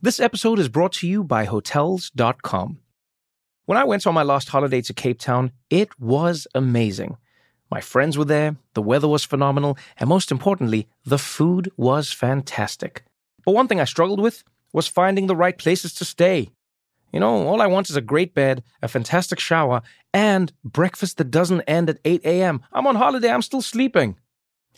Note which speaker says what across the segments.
Speaker 1: This episode is brought to you by Hotels.com. When I went on my last holiday to Cape Town, it was amazing. My friends were there, the weather was phenomenal, and most importantly, the food was fantastic. But one thing I struggled with was finding the right places to stay. You know, all I want is a great bed, a fantastic shower, and breakfast that doesn't end at 8 a.m. I'm on holiday, I'm still sleeping.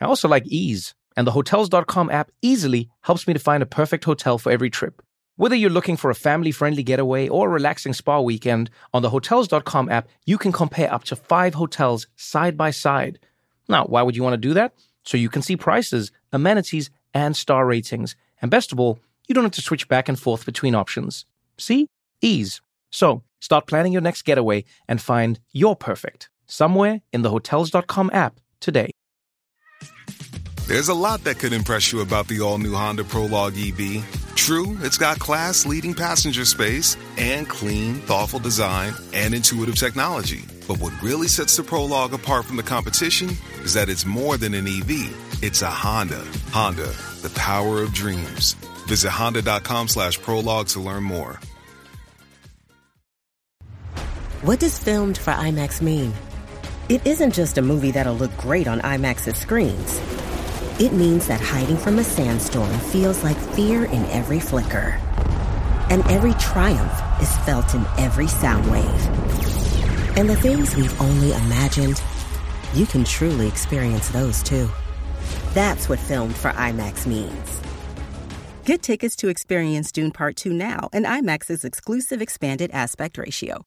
Speaker 1: I also like ease, and the Hotels.com app easily helps me to find a perfect hotel for every trip. Whether you're looking for a family friendly getaway or a relaxing spa weekend, on the Hotels.com app, you can compare up to five hotels side by side. Now, why would you want to do that? So you can see prices, amenities, and star ratings. And best of all, you don't have to switch back and forth between options. See? Ease. So start planning your next getaway and find your perfect somewhere in the Hotels.com app today.
Speaker 2: There's a lot that could impress you about the all new Honda Prologue EV. True, it's got class leading passenger space and clean, thoughtful design and intuitive technology. But what really sets the Prologue apart from the competition is that it's more than an EV, it's a Honda. Honda, the power of dreams. Visit honda.com slash prologue to learn more.
Speaker 3: What does filmed for IMAX mean? It isn't just a movie that'll look great on IMAX's screens. It means that hiding from a sandstorm feels like fear in every flicker. And every triumph is felt in every sound wave. And the things we've only imagined, you can truly experience those too. That's what filmed for IMAX means.
Speaker 4: Get tickets to experience Dune Part 2 now in IMAX's exclusive expanded aspect ratio.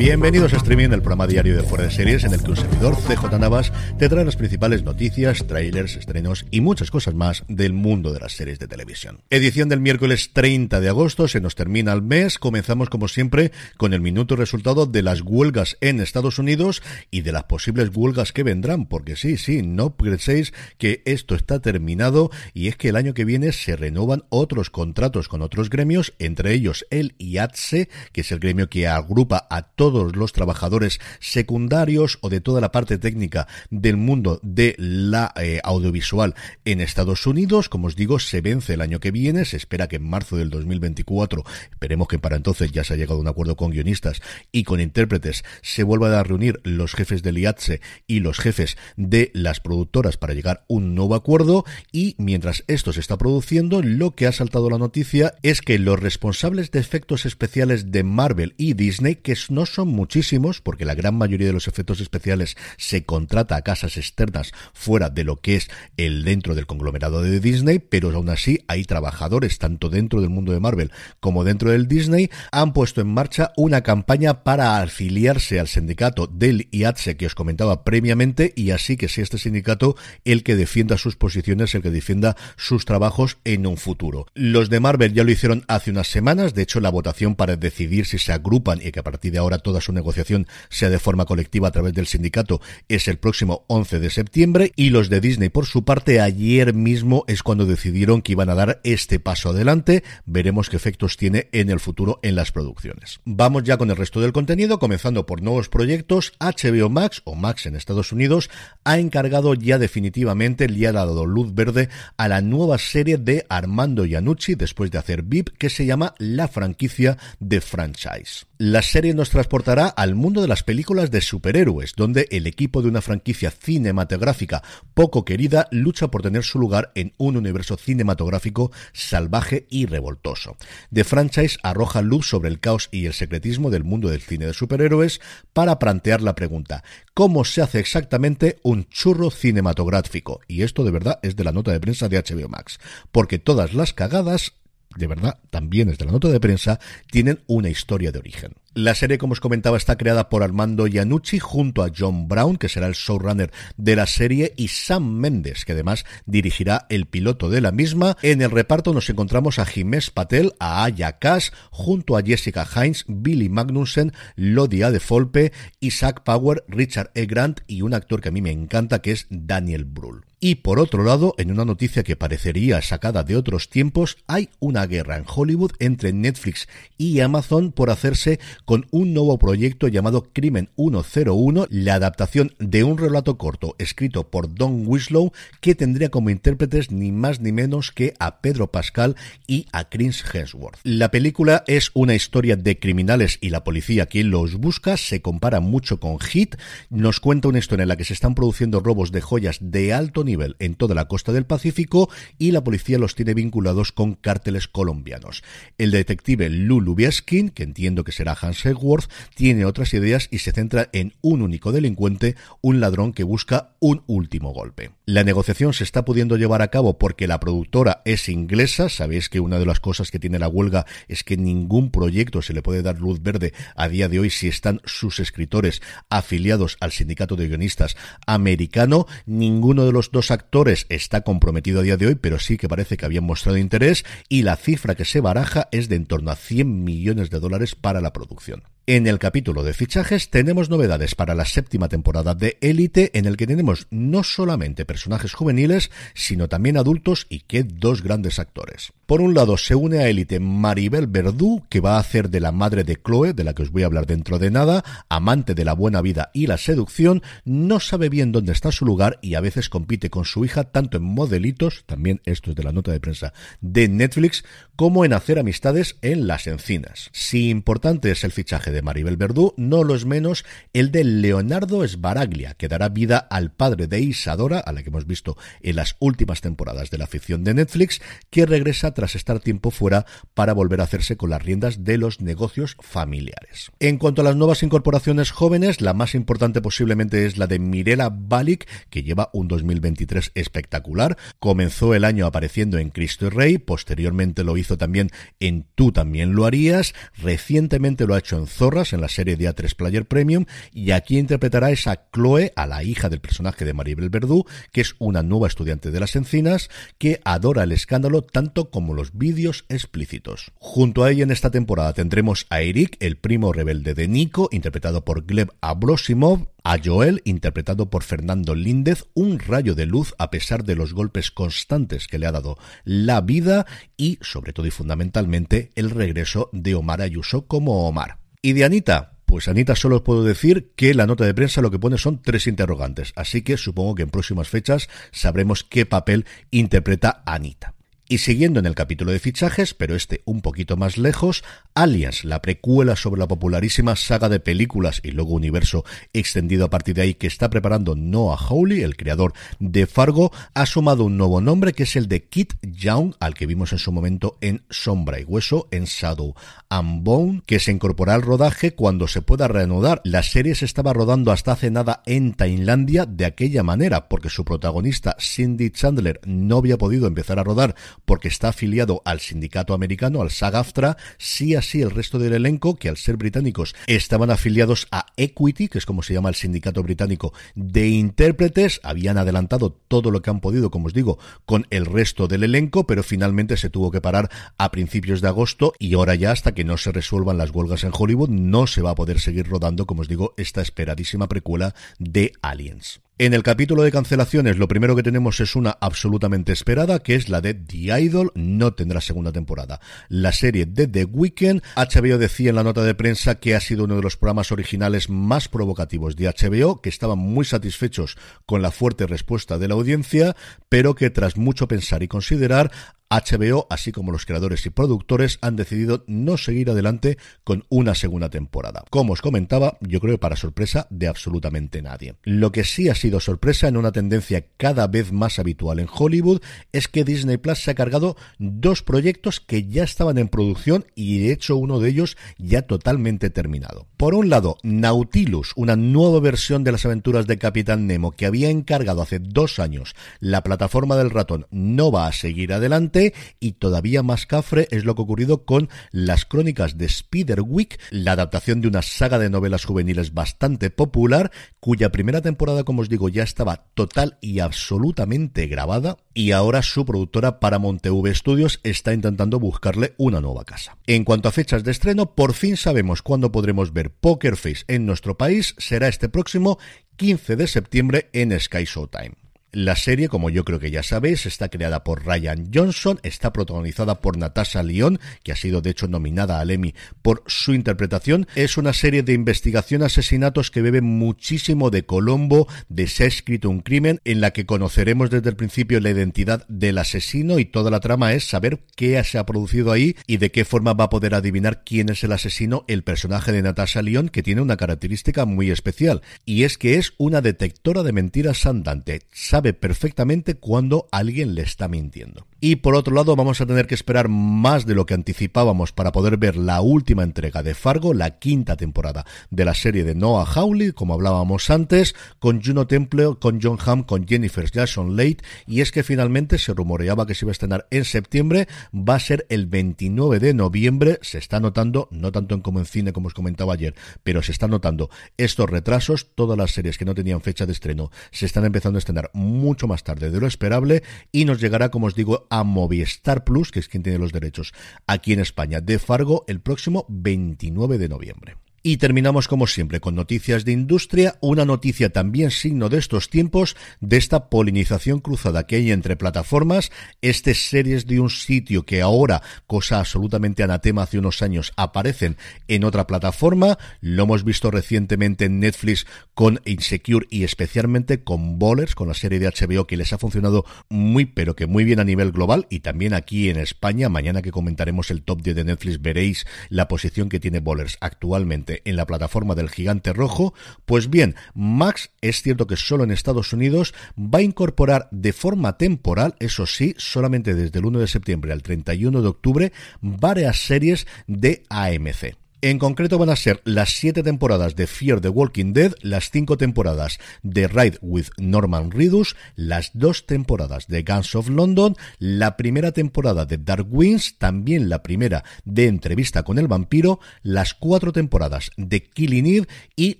Speaker 5: Bienvenidos a Streaming, el programa diario de Fuera de Series, en el que un servidor, CJ Navas, te trae las principales noticias, trailers, estrenos y muchas cosas más del mundo de las series de televisión. Edición del miércoles 30 de agosto, se nos termina el mes, comenzamos como siempre con el minuto resultado de las huelgas en Estados Unidos y de las posibles huelgas que vendrán, porque sí, sí, no penséis que esto está terminado y es que el año que viene se renuevan otros contratos con otros gremios, entre ellos el IATSE, que es el gremio que agrupa a todos los trabajadores secundarios o de toda la parte técnica del mundo de la eh, audiovisual en Estados Unidos. Como os digo, se vence el año que viene, se espera que en marzo del 2024, esperemos que para entonces ya se ha llegado a un acuerdo con guionistas y con intérpretes, se vuelvan a reunir los jefes del IATSE y los jefes de las productoras para llegar a un nuevo acuerdo y mientras esto se está produciendo, lo que ha saltado la noticia es que los responsables de efectos especiales de Marvel y Disney, que no son muchísimos, porque la gran mayoría de los efectos especiales se contrata a casas externas fuera de lo que es el dentro del conglomerado de Disney, pero aún así hay trabajadores tanto dentro del mundo de Marvel como dentro del Disney, han puesto en marcha una campaña para afiliarse al sindicato del IATSE que os comentaba previamente y así que sea este sindicato el que defienda sus posiciones, el que defienda sus trabajos en un futuro. Los de Marvel ya lo hicieron hace unas semanas, de hecho la votación para decidir si se agrupan que a partir de ahora toda su negociación sea de forma colectiva a través del sindicato es el próximo 11 de septiembre y los de Disney por su parte ayer mismo es cuando decidieron que iban a dar este paso adelante. Veremos qué efectos tiene en el futuro en las producciones. Vamos ya con el resto del contenido, comenzando por nuevos proyectos. HBO Max o Max en Estados Unidos ha encargado ya definitivamente, le ha dado luz verde a la nueva serie de Armando Iannucci después de hacer VIP que se llama La franquicia de franchise. La serie nos transportará al mundo de las películas de superhéroes, donde el equipo de una franquicia cinematográfica poco querida lucha por tener su lugar en un universo cinematográfico salvaje y revoltoso. The Franchise arroja luz sobre el caos y el secretismo del mundo del cine de superhéroes para plantear la pregunta, ¿cómo se hace exactamente un churro cinematográfico? Y esto de verdad es de la nota de prensa de HBO Max, porque todas las cagadas de verdad, también desde la nota de prensa, tienen una historia de origen. La serie, como os comentaba, está creada por Armando Iannucci junto a John Brown, que será el showrunner de la serie, y Sam Mendes, que además dirigirá el piloto de la misma. En el reparto nos encontramos a Jiménez Patel, a Aya Cash, junto a Jessica Hines, Billy Magnussen, Lodia de Folpe, Isaac Power, Richard E. Grant y un actor que a mí me encanta que es Daniel Brühl. Y por otro lado, en una noticia que parecería sacada de otros tiempos, hay una guerra en Hollywood entre Netflix y Amazon por hacerse con un nuevo proyecto llamado Crimen 101, la adaptación de un relato corto escrito por Don Winslow que tendría como intérpretes ni más ni menos que a Pedro Pascal y a Chris Hemsworth. La película es una historia de criminales y la policía quien los busca, se compara mucho con Hit, nos cuenta una historia en la que se están produciendo robos de joyas de alto nivel en toda la costa del Pacífico y la policía los tiene vinculados con cárteles colombianos. El detective Lulu Bieskin, que entiendo que será Hans Hegworth, tiene otras ideas y se centra en un único delincuente, un ladrón que busca un último golpe. La negociación se está pudiendo llevar a cabo porque la productora es inglesa. Sabéis que una de las cosas que tiene la huelga es que ningún proyecto se le puede dar luz verde a día de hoy si están sus escritores afiliados al sindicato de guionistas americano. Ninguno de los dos actores está comprometido a día de hoy, pero sí que parece que habían mostrado interés y la cifra que se baraja es de en torno a 100 millones de dólares para la producción. führen. En el capítulo de fichajes tenemos novedades para la séptima temporada de Élite, en el que tenemos no solamente personajes juveniles, sino también adultos y que dos grandes actores. Por un lado, se une a Élite Maribel Verdú, que va a hacer de la madre de Chloe, de la que os voy a hablar dentro de nada, amante de la buena vida y la seducción, no sabe bien dónde está su lugar y a veces compite con su hija tanto en modelitos, también esto es de la nota de prensa de Netflix, como en hacer amistades en las encinas. Si importante es el fichaje de Maribel Verdú, no lo es menos el de Leonardo Sbaraglia, que dará vida al padre de Isadora, a la que hemos visto en las últimas temporadas de la ficción de Netflix, que regresa tras estar tiempo fuera para volver a hacerse con las riendas de los negocios familiares. En cuanto a las nuevas incorporaciones jóvenes, la más importante posiblemente es la de Mirela Balik, que lleva un 2023 espectacular. Comenzó el año apareciendo en Cristo y Rey, posteriormente lo hizo también en Tú también lo harías, recientemente lo ha hecho en Zorro, en la serie de A3 Player Premium y aquí interpretará a esa Chloe, a la hija del personaje de Maribel Verdú, que es una nueva estudiante de las encinas que adora el escándalo tanto como los vídeos explícitos. Junto a ella en esta temporada tendremos a Eric, el primo rebelde de Nico, interpretado por Gleb Abrosimov, a Joel, interpretado por Fernando Líndez, un rayo de luz a pesar de los golpes constantes que le ha dado la vida y, sobre todo y fundamentalmente, el regreso de Omar Ayuso como Omar. ¿Y de Anita? Pues Anita solo os puedo decir que la nota de prensa lo que pone son tres interrogantes, así que supongo que en próximas fechas sabremos qué papel interpreta Anita. Y siguiendo en el capítulo de fichajes, pero este un poquito más lejos, Aliens, la precuela sobre la popularísima saga de películas y luego universo extendido a partir de ahí que está preparando Noah Hawley, el creador de Fargo, ha sumado un nuevo nombre que es el de Kit Young, al que vimos en su momento en Sombra y Hueso, en Shadow and Bone, que se incorpora al rodaje cuando se pueda reanudar. La serie se estaba rodando hasta hace nada en Tailandia de aquella manera, porque su protagonista Cindy Chandler no había podido empezar a rodar porque está afiliado al sindicato americano, al SAG-AFTRA, sí así el resto del elenco, que al ser británicos estaban afiliados a Equity, que es como se llama el sindicato británico de intérpretes, habían adelantado todo lo que han podido, como os digo, con el resto del elenco, pero finalmente se tuvo que parar a principios de agosto y ahora ya hasta que no se resuelvan las huelgas en Hollywood no se va a poder seguir rodando, como os digo, esta esperadísima precuela de Aliens. En el capítulo de cancelaciones, lo primero que tenemos es una absolutamente esperada, que es la de The Idol, no tendrá segunda temporada. La serie de The Weeknd, HBO decía en la nota de prensa que ha sido uno de los programas originales más provocativos de HBO, que estaban muy satisfechos con la fuerte respuesta de la audiencia, pero que tras mucho pensar y considerar, HBO, así como los creadores y productores, han decidido no seguir adelante con una segunda temporada. Como os comentaba, yo creo que para sorpresa de absolutamente nadie. Lo que sí ha sido sorpresa en una tendencia cada vez más habitual en Hollywood es que Disney Plus se ha cargado dos proyectos que ya estaban en producción y de hecho uno de ellos ya totalmente terminado. Por un lado, Nautilus, una nueva versión de las aventuras de Capitán Nemo que había encargado hace dos años la plataforma del ratón, no va a seguir adelante y todavía más cafre es lo que ha ocurrido con las crónicas de Spiderwick, la adaptación de una saga de novelas juveniles bastante popular, cuya primera temporada, como os digo, ya estaba total y absolutamente grabada y ahora su productora Paramount TV Studios está intentando buscarle una nueva casa. En cuanto a fechas de estreno, por fin sabemos cuándo podremos ver Poker Face en nuestro país. Será este próximo 15 de septiembre en Sky Showtime. La serie, como yo creo que ya sabéis, está creada por Ryan Johnson, está protagonizada por Natasha Lyon, que ha sido de hecho nominada al Emmy por su interpretación. Es una serie de investigación asesinatos que bebe muchísimo de Colombo, de Se ha escrito un crimen, en la que conoceremos desde el principio la identidad del asesino y toda la trama es saber qué se ha producido ahí y de qué forma va a poder adivinar quién es el asesino, el personaje de Natasha Lyon, que tiene una característica muy especial, y es que es una detectora de mentiras andante perfectamente cuando alguien le está mintiendo. Y por otro lado, vamos a tener que esperar más de lo que anticipábamos para poder ver la última entrega de Fargo, la quinta temporada de la serie de Noah Hawley, como hablábamos antes, con Juno Temple, con John Hamm, con Jennifer Jason Leigh, y es que finalmente se rumoreaba que se iba a estrenar en septiembre, va a ser el 29 de noviembre, se está notando, no tanto en como en cine como os comentaba ayer, pero se están notando estos retrasos, todas las series que no tenían fecha de estreno se están empezando a estrenar mucho más tarde de lo esperable y nos llegará, como os digo, a Movistar Plus, que es quien tiene los derechos aquí en España, de Fargo el próximo 29 de noviembre. Y terminamos como siempre con noticias de industria, una noticia también signo de estos tiempos, de esta polinización cruzada que hay entre plataformas, este series de un sitio que ahora, cosa absolutamente anatema hace unos años, aparecen en otra plataforma, lo hemos visto recientemente en Netflix con Insecure y especialmente con Bowlers, con la serie de HBO que les ha funcionado muy pero que muy bien a nivel global y también aquí en España, mañana que comentaremos el top 10 de Netflix veréis la posición que tiene Bowlers actualmente en la plataforma del gigante rojo, pues bien, Max es cierto que solo en Estados Unidos va a incorporar de forma temporal, eso sí, solamente desde el 1 de septiembre al 31 de octubre, varias series de AMC. En concreto van a ser las siete temporadas de Fear the Walking Dead, las cinco temporadas de Ride with Norman Reedus, las dos temporadas de Guns of London, la primera temporada de Dark Winds, también la primera de Entrevista con el vampiro, las cuatro temporadas de Killing Eve y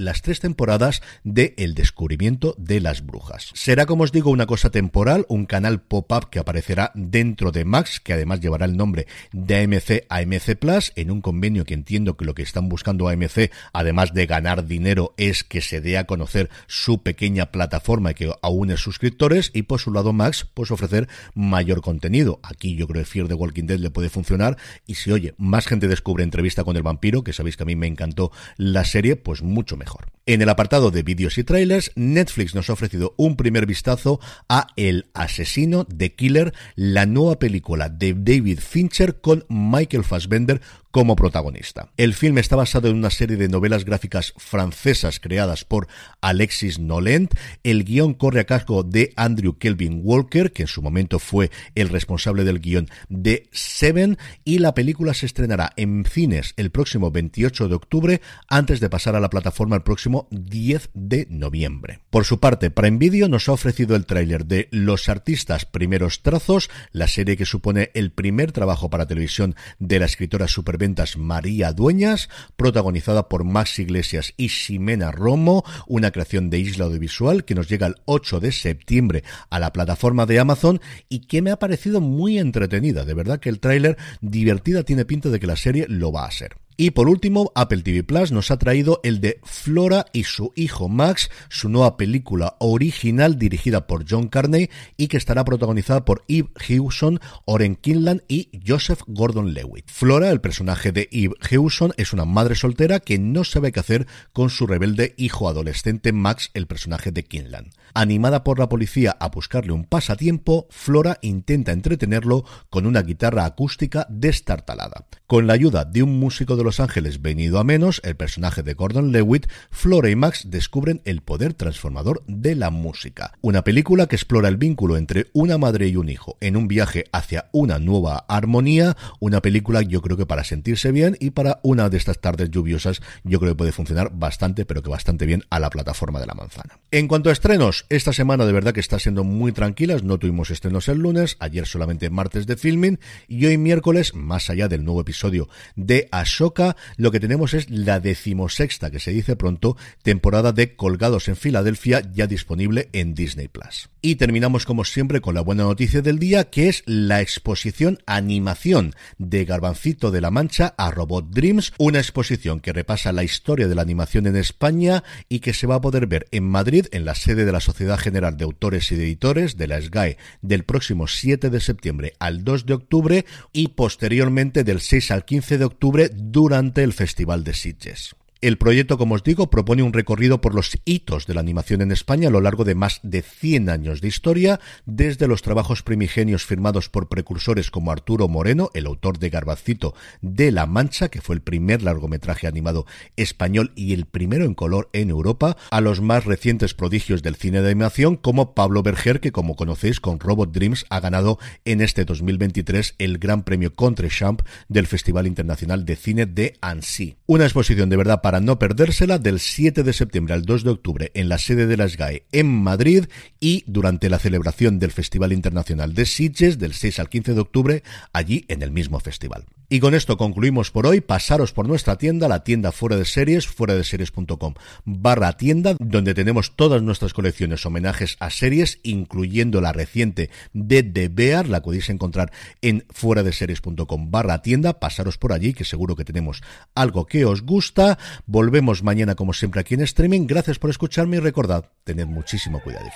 Speaker 5: las tres temporadas de El descubrimiento de las brujas. Será, como os digo, una cosa temporal, un canal pop-up que aparecerá dentro de Max, que además llevará el nombre de AMC AMC Plus, en un convenio que entiendo que lo que están buscando AMC, además de ganar dinero, es que se dé a conocer su pequeña plataforma que aúne suscriptores y por su lado Max, pues ofrecer mayor contenido. Aquí yo creo que Fear the Walking Dead le puede funcionar y si oye, más gente descubre entrevista con el vampiro, que sabéis que a mí me encantó la serie, pues mucho mejor. En el apartado de vídeos y trailers, Netflix nos ha ofrecido un primer vistazo a El asesino de Killer, la nueva película de David Fincher con Michael Fassbender como protagonista. El film está basado en una serie de novelas gráficas francesas creadas por Alexis Nolent. El guion corre a cargo de Andrew Kelvin Walker, que en su momento fue el responsable del guion de Seven, y la película se estrenará en cines el próximo 28 de octubre, antes de pasar a la plataforma el próximo 10 de noviembre. Por su parte, Prime Video nos ha ofrecido el tráiler de Los artistas primeros trazos, la serie que supone el primer trabajo para televisión de la escritora superventas María Dueñas, protagonizada por Max Iglesias y Ximena Romo, una creación de Isla Audiovisual que nos llega el 8 de septiembre a la plataforma de Amazon y que me ha parecido muy entretenida. De verdad que el tráiler divertida tiene pinta de que la serie lo va a ser. Y por último, Apple TV Plus nos ha traído el de Flora y su hijo Max, su nueva película original dirigida por John Carney y que estará protagonizada por Eve Hewson, Oren Kinlan y Joseph Gordon-Lewitt. Flora, el personaje de Eve Hewson, es una madre soltera que no sabe qué hacer con su rebelde hijo adolescente Max, el personaje de Kinlan. Animada por la policía a buscarle un pasatiempo, Flora intenta entretenerlo con una guitarra acústica destartalada. Con la ayuda de un músico de Los Ángeles venido a menos, el personaje de Gordon Lewitt, Flora y Max descubren el poder transformador de la música. Una película que explora el vínculo entre una madre y un hijo en un viaje hacia una nueva armonía, una película yo creo que para sentirse bien y para una de estas tardes lluviosas yo creo que puede funcionar bastante, pero que bastante bien a la plataforma de la manzana. En cuanto a estrenos, esta semana de verdad que está siendo muy tranquilas, no tuvimos estrenos el lunes, ayer solamente martes de filming y hoy miércoles, más allá del nuevo episodio de Ashoka, lo que tenemos es la decimosexta, que se dice pronto, temporada de Colgados en Filadelfia, ya disponible en Disney Plus. Y terminamos como siempre con la buena noticia del día, que es la exposición animación de Garbancito de la Mancha a Robot Dreams, una exposición que repasa la historia de la animación en España y que se va a poder ver en Madrid, en la sede de la Sociedad General de Autores y de Editores, de la SGAE, del próximo 7 de septiembre al 2 de octubre y posteriormente del 6 al 15 de octubre durante el Festival de Sitges. El proyecto, como os digo, propone un recorrido por los hitos de la animación en España a lo largo de más de 100 años de historia, desde los trabajos primigenios firmados por precursores como Arturo Moreno, el autor de Garbacito de La Mancha, que fue el primer largometraje animado español y el primero en color en Europa, a los más recientes prodigios del cine de animación como Pablo Berger, que como conocéis con Robot Dreams ha ganado en este 2023 el Gran Premio Contrechamp del Festival Internacional de Cine de Annecy. Una exposición de verdad para no perdérsela del 7 de septiembre al 2 de octubre en la sede de la SGAE en Madrid y durante la celebración del Festival Internacional de Sitges del 6 al 15 de octubre allí en el mismo festival. Y con esto concluimos por hoy. Pasaros por nuestra tienda, la tienda fuera de series, fuera de series.com barra tienda, donde tenemos todas nuestras colecciones homenajes a series, incluyendo la reciente de The Bear, la podéis encontrar en fuera de series.com barra tienda. Pasaros por allí, que seguro que tenemos algo que os gusta. Volvemos mañana, como siempre, aquí en streaming. Gracias por escucharme y recordad, tened muchísimo cuidado.